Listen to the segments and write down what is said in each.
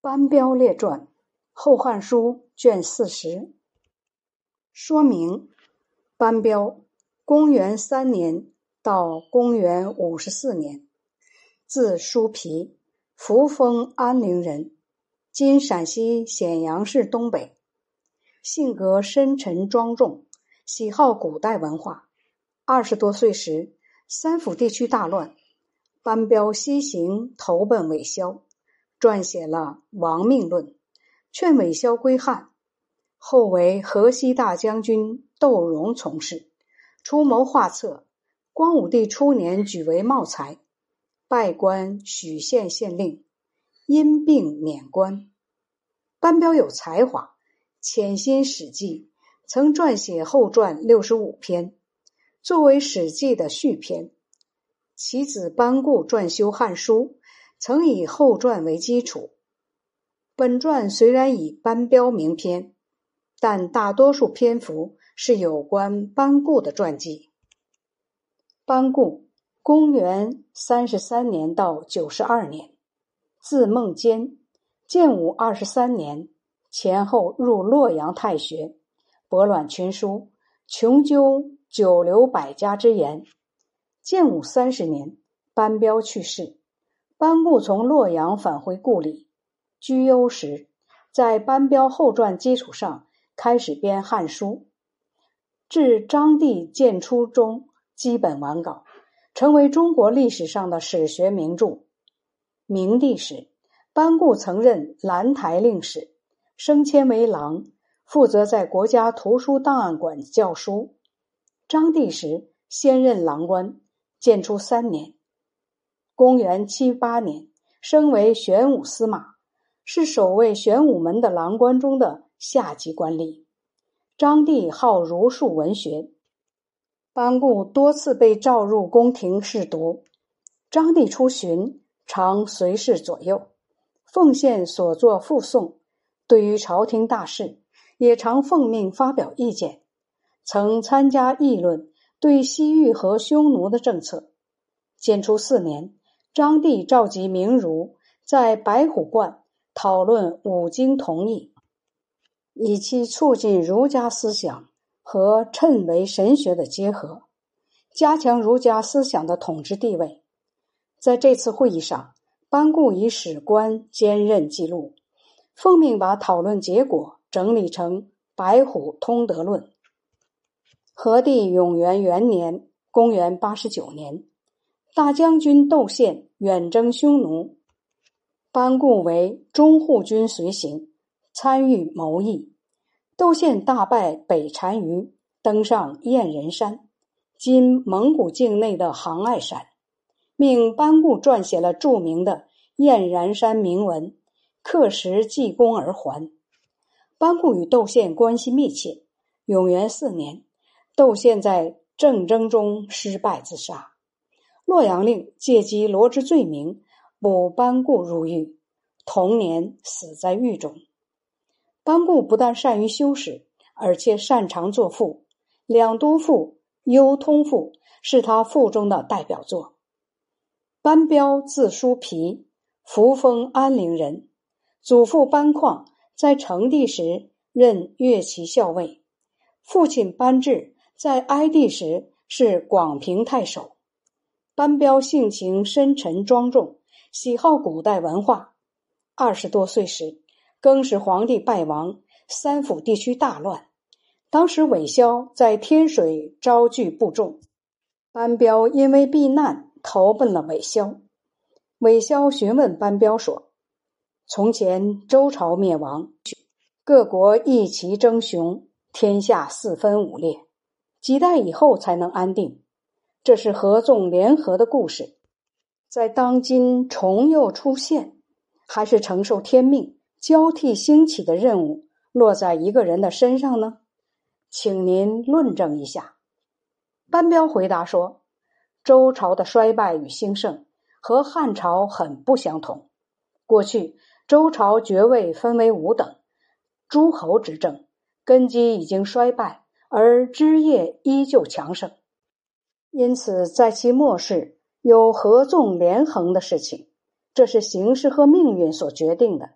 班彪列传，《后汉书》卷四十。说明：班彪，公元三年到公元五十四年，字叔皮，扶风安陵人，今陕西咸阳市东北。性格深沉庄重，喜好古代文化。二十多岁时，三府地区大乱，班彪西行投奔韦骁。撰写了《亡命论》，劝韦骁归汉。后为河西大将军窦融从事，出谋划策。光武帝初年举为茂才，拜官许县县令，因病免官。班彪有才华，潜心《史记》，曾撰写后传六十五篇，作为《史记》的续篇。其子班固撰修《汉书》。曾以后传为基础，本传虽然以班彪名篇，但大多数篇幅是有关班固的传记。班固，公元三十三年到九十二年，字孟坚，建武二十三年前后入洛阳太学，博览群书，穷究九流百家之言。建武三十年，班彪去世。班固从洛阳返回故里，居幽时，在班彪后传基础上开始编《汉书》，至章帝建初中基本完稿，成为中国历史上的史学名著。明帝时，班固曾任兰台令史，升迁为郎，负责在国家图书档案馆教书。章帝时，先任郎官，建初三年。公元七八年，升为玄武司马，是守卫玄武门的郎官中的下级官吏。张帝好儒术文学，班固多次被召入宫廷侍读。张帝出巡，常随侍左右，奉献所作附送。对于朝廷大事，也常奉命发表意见，曾参加议论对西域和匈奴的政策。建初四年。张帝召集名儒在白虎观讨论五经同义，以期促进儒家思想和谶纬神学的结合，加强儒家思想的统治地位。在这次会议上，班固以史官兼任记录，奉命把讨论结果整理成《白虎通德论》。和帝永元元年（公元八十九年）。大将军窦宪远征匈奴，班固为中护军随行，参与谋议。窦宪大败北单于，登上燕人山（今蒙古境内的杭爱山），命班固撰写了著名的《燕然山铭文》，刻石记功而还。班固与窦宪关系密切。永元四年，窦宪在政争中失败自杀。洛阳令借机罗织罪名，捕班固入狱。同年死在狱中。班固不但善于修史，而且擅长作赋，《两都赋》《幽通赋》是他赋中的代表作。班彪字叔皮，扶风安陵人，祖父班况在成帝时任乐骑校尉，父亲班智在哀帝时是广平太守。班彪性情深沉庄重，喜好古代文化。二十多岁时，更使皇帝败亡，三府地区大乱。当时韦骁在天水招聚部众，班彪因为避难，投奔了韦骁。韦骁询问班彪说：“从前周朝灭亡，各国一齐争雄，天下四分五裂，几代以后才能安定。”这是合纵联合的故事，在当今重又出现，还是承受天命交替兴起的任务落在一个人的身上呢？请您论证一下。班彪回答说：“周朝的衰败与兴盛和汉朝很不相同。过去周朝爵位分为五等，诸侯执政，根基已经衰败，而枝叶依旧强盛。”因此，在其末世有合纵连横的事情，这是形势和命运所决定的。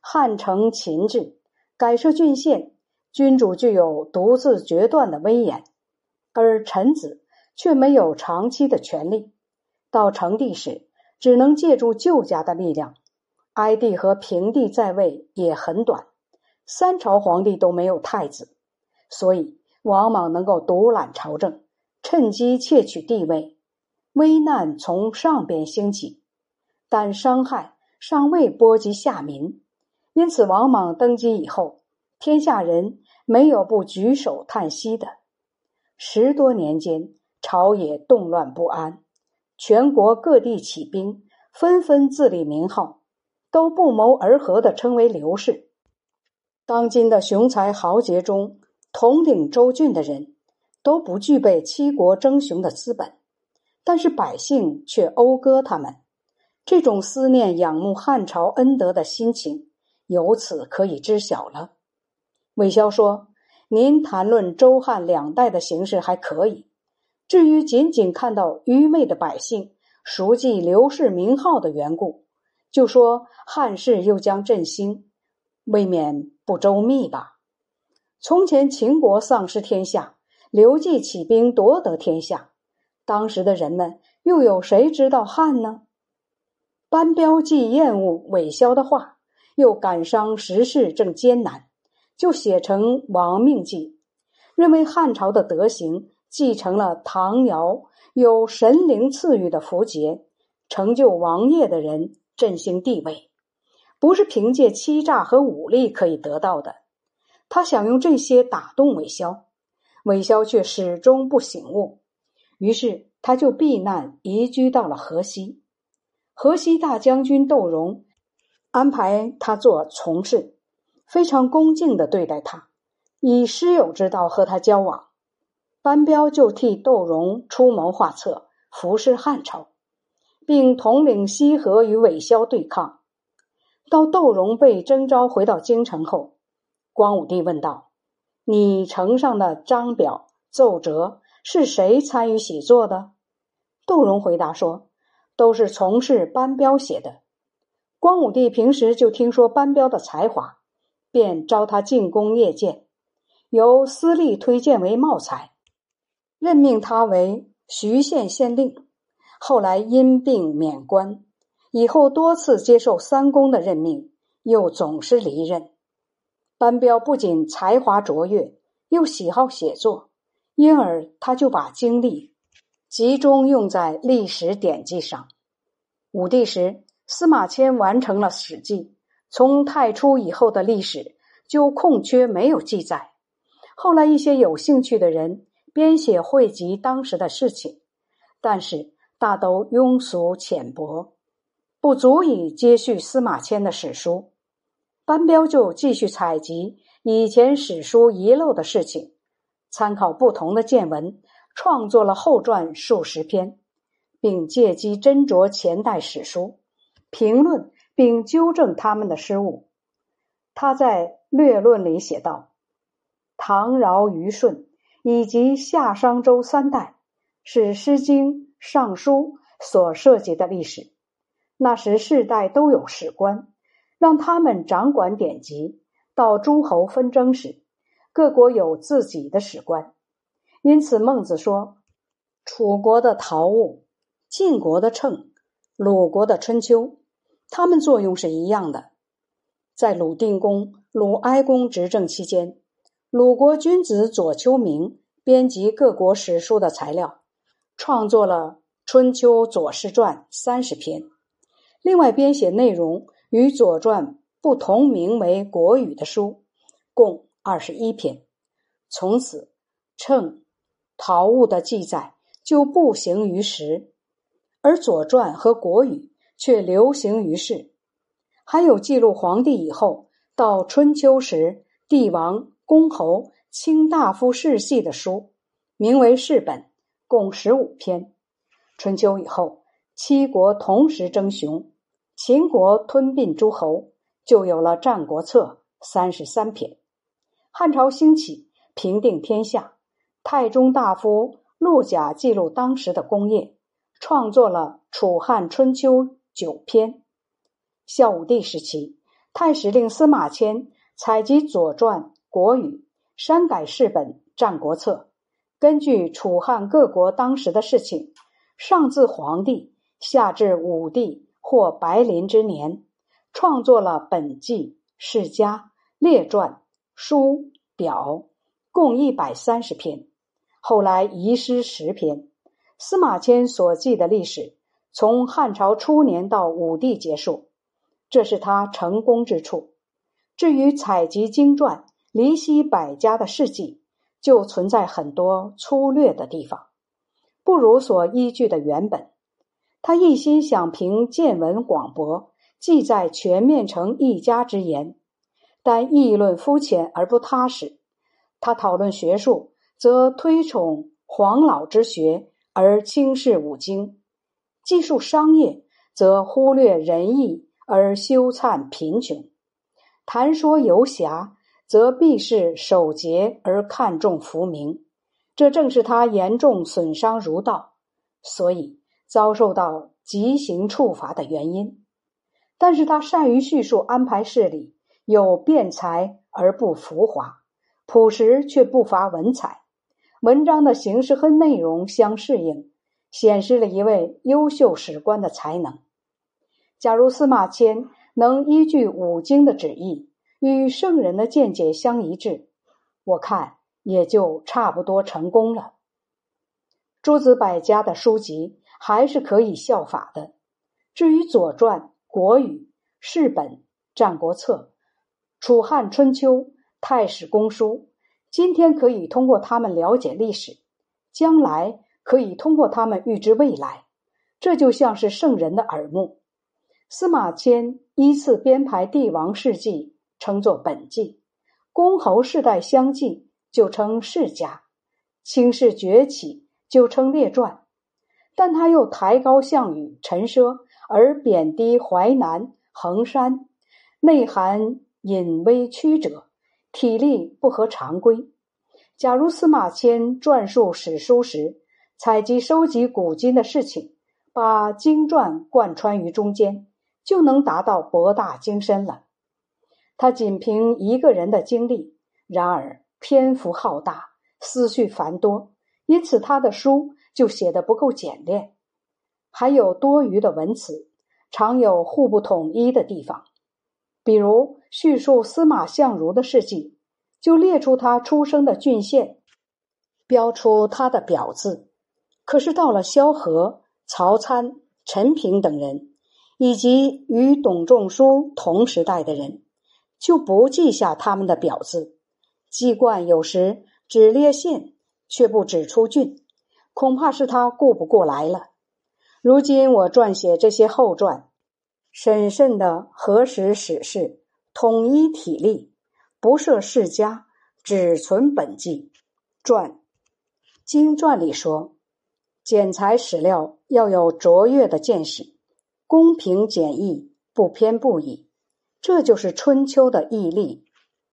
汉承秦制，改设郡县，君主具有独自决断的威严，而臣子却没有长期的权利。到成帝时，只能借助旧家的力量。哀帝和平帝在位也很短，三朝皇帝都没有太子，所以王莽能够独揽朝政，趁机窃取地位。危难从上边兴起，但伤害尚未波及下民，因此王莽登基以后，天下人没有不举手叹息的。十多年间，朝野动乱不安，全国各地起兵，纷纷自立名号。都不谋而合的称为刘氏。当今的雄才豪杰中，统领州郡的人都不具备七国争雄的资本，但是百姓却讴歌他们。这种思念、仰慕汉朝恩德的心情，由此可以知晓了。韦骁说：“您谈论周汉两代的形势还可以，至于仅仅看到愚昧的百姓熟记刘氏名号的缘故。”就说汉室又将振兴，未免不周密吧？从前秦国丧失天下，刘季起兵夺得天下，当时的人们又有谁知道汉呢？班彪既厌恶韦骁的话，又感伤时事正艰难，就写成《亡命记》，认为汉朝的德行继承了唐尧有神灵赐予的符节，成就王业的人。振兴地位，不是凭借欺诈和武力可以得到的。他想用这些打动韦骁，韦骁却始终不醒悟。于是他就避难移居到了河西。河西大将军窦融安排他做从事，非常恭敬的对待他，以师友之道和他交往。班彪就替窦融出谋划策，服侍汉朝。并统领西河与韦骁对抗。到窦融被征召回到京城后，光武帝问道：“你呈上的章表奏折是谁参与写作的？”窦融回答说：“都是从事班彪写的。”光武帝平时就听说班彪的才华，便招他进宫谒见，由司隶推荐为茂才，任命他为徐县县令。后来因病免官，以后多次接受三公的任命，又总是离任。班彪不仅才华卓越，又喜好写作，因而他就把精力集中用在历史典籍上。武帝时，司马迁完成了《史记》，从太初以后的历史就空缺没有记载。后来一些有兴趣的人编写汇集当时的事情，但是。大都庸俗浅薄，不足以接续司马迁的史书。班彪就继续采集以前史书遗漏的事情，参考不同的见闻，创作了后传数十篇，并借机斟酌前代史书，评论并纠正他们的失误。他在略论里写道：“唐尧虞舜以及夏商周三代是《诗经》。”尚书所涉及的历史，那时世代都有史官，让他们掌管典籍。到诸侯纷争时，各国有自己的史官。因此，孟子说：“楚国的陶物，晋国的秤，鲁国的春秋，他们作用是一样的。”在鲁定公、鲁哀公执政期间，鲁国君子左丘明编辑各国史书的材料。创作了《春秋左氏传》三十篇，另外编写内容与《左传》不同名为《国语》的书，共二十一篇。从此，称陶物的记载就不行于时，而《左传》和《国语》却流行于世。还有记录皇帝以后到春秋时帝王、公侯、卿大夫世系的书，名为《世本》。共十五篇。春秋以后，七国同时争雄，秦国吞并诸侯，就有了《战国策》三十三篇。汉朝兴起，平定天下，太中大夫陆贾记录当时的功业，创作了《楚汉春秋》九篇。孝武帝时期，太史令司马迁采集《左传》《国语》，删改世本《战国策》，根据楚汉各国当时的事情，上自皇帝，下至武帝或白临之年，创作了本纪、世家、列传、书表，共一百三十篇。后来遗失十篇。司马迁所记的历史，从汉朝初年到武帝结束。这是他成功之处。至于采集经传、离析百家的事迹，就存在很多粗略的地方，不如所依据的原本。他一心想凭见闻广博，记载全面成一家之言，但议论肤浅而不踏实。他讨论学术，则推崇黄老之学而轻视五经；技术商业，则忽略仁义。而羞惭贫穷，谈说游侠，则必是守节而看重浮名，这正是他严重损伤儒道，所以遭受到极刑处罚的原因。但是他善于叙述安排事理，有辩才而不浮华，朴实却不乏文采，文章的形式和内容相适应，显示了一位优秀史官的才能。假如司马迁能依据五经的旨意与圣人的见解相一致，我看也就差不多成功了。诸子百家的书籍还是可以效法的。至于《左传》《国语》《世本》《战国策》《楚汉春秋》《太史公书》，今天可以通过他们了解历史，将来可以通过他们预知未来。这就像是圣人的耳目。司马迁依次编排帝王事迹，称作本纪；公侯世代相继，就称世家；卿士崛起，就称列传。但他又抬高项羽、陈奢，而贬低淮南、衡山，内涵隐微曲折，体力不合常规。假如司马迁撰述史书时，采集收集古今的事情，把经传贯穿于中间。就能达到博大精深了。他仅凭一个人的经历，然而篇幅浩大，思绪繁多，因此他的书就写得不够简练，还有多余的文词，常有互不统一的地方。比如叙述司马相如的事迹，就列出他出生的郡县，标出他的表字，可是到了萧何、曹参、陈平等人。以及与董仲舒同时代的人，就不记下他们的表字。季冠有时只列县，却不指出郡，恐怕是他顾不过来了。如今我撰写这些后传，审慎的核实史事，统一体例，不设世家，只存本纪传。经传里说，剪裁史料要有卓越的见识。公平简易，不偏不倚，这就是春秋的毅力。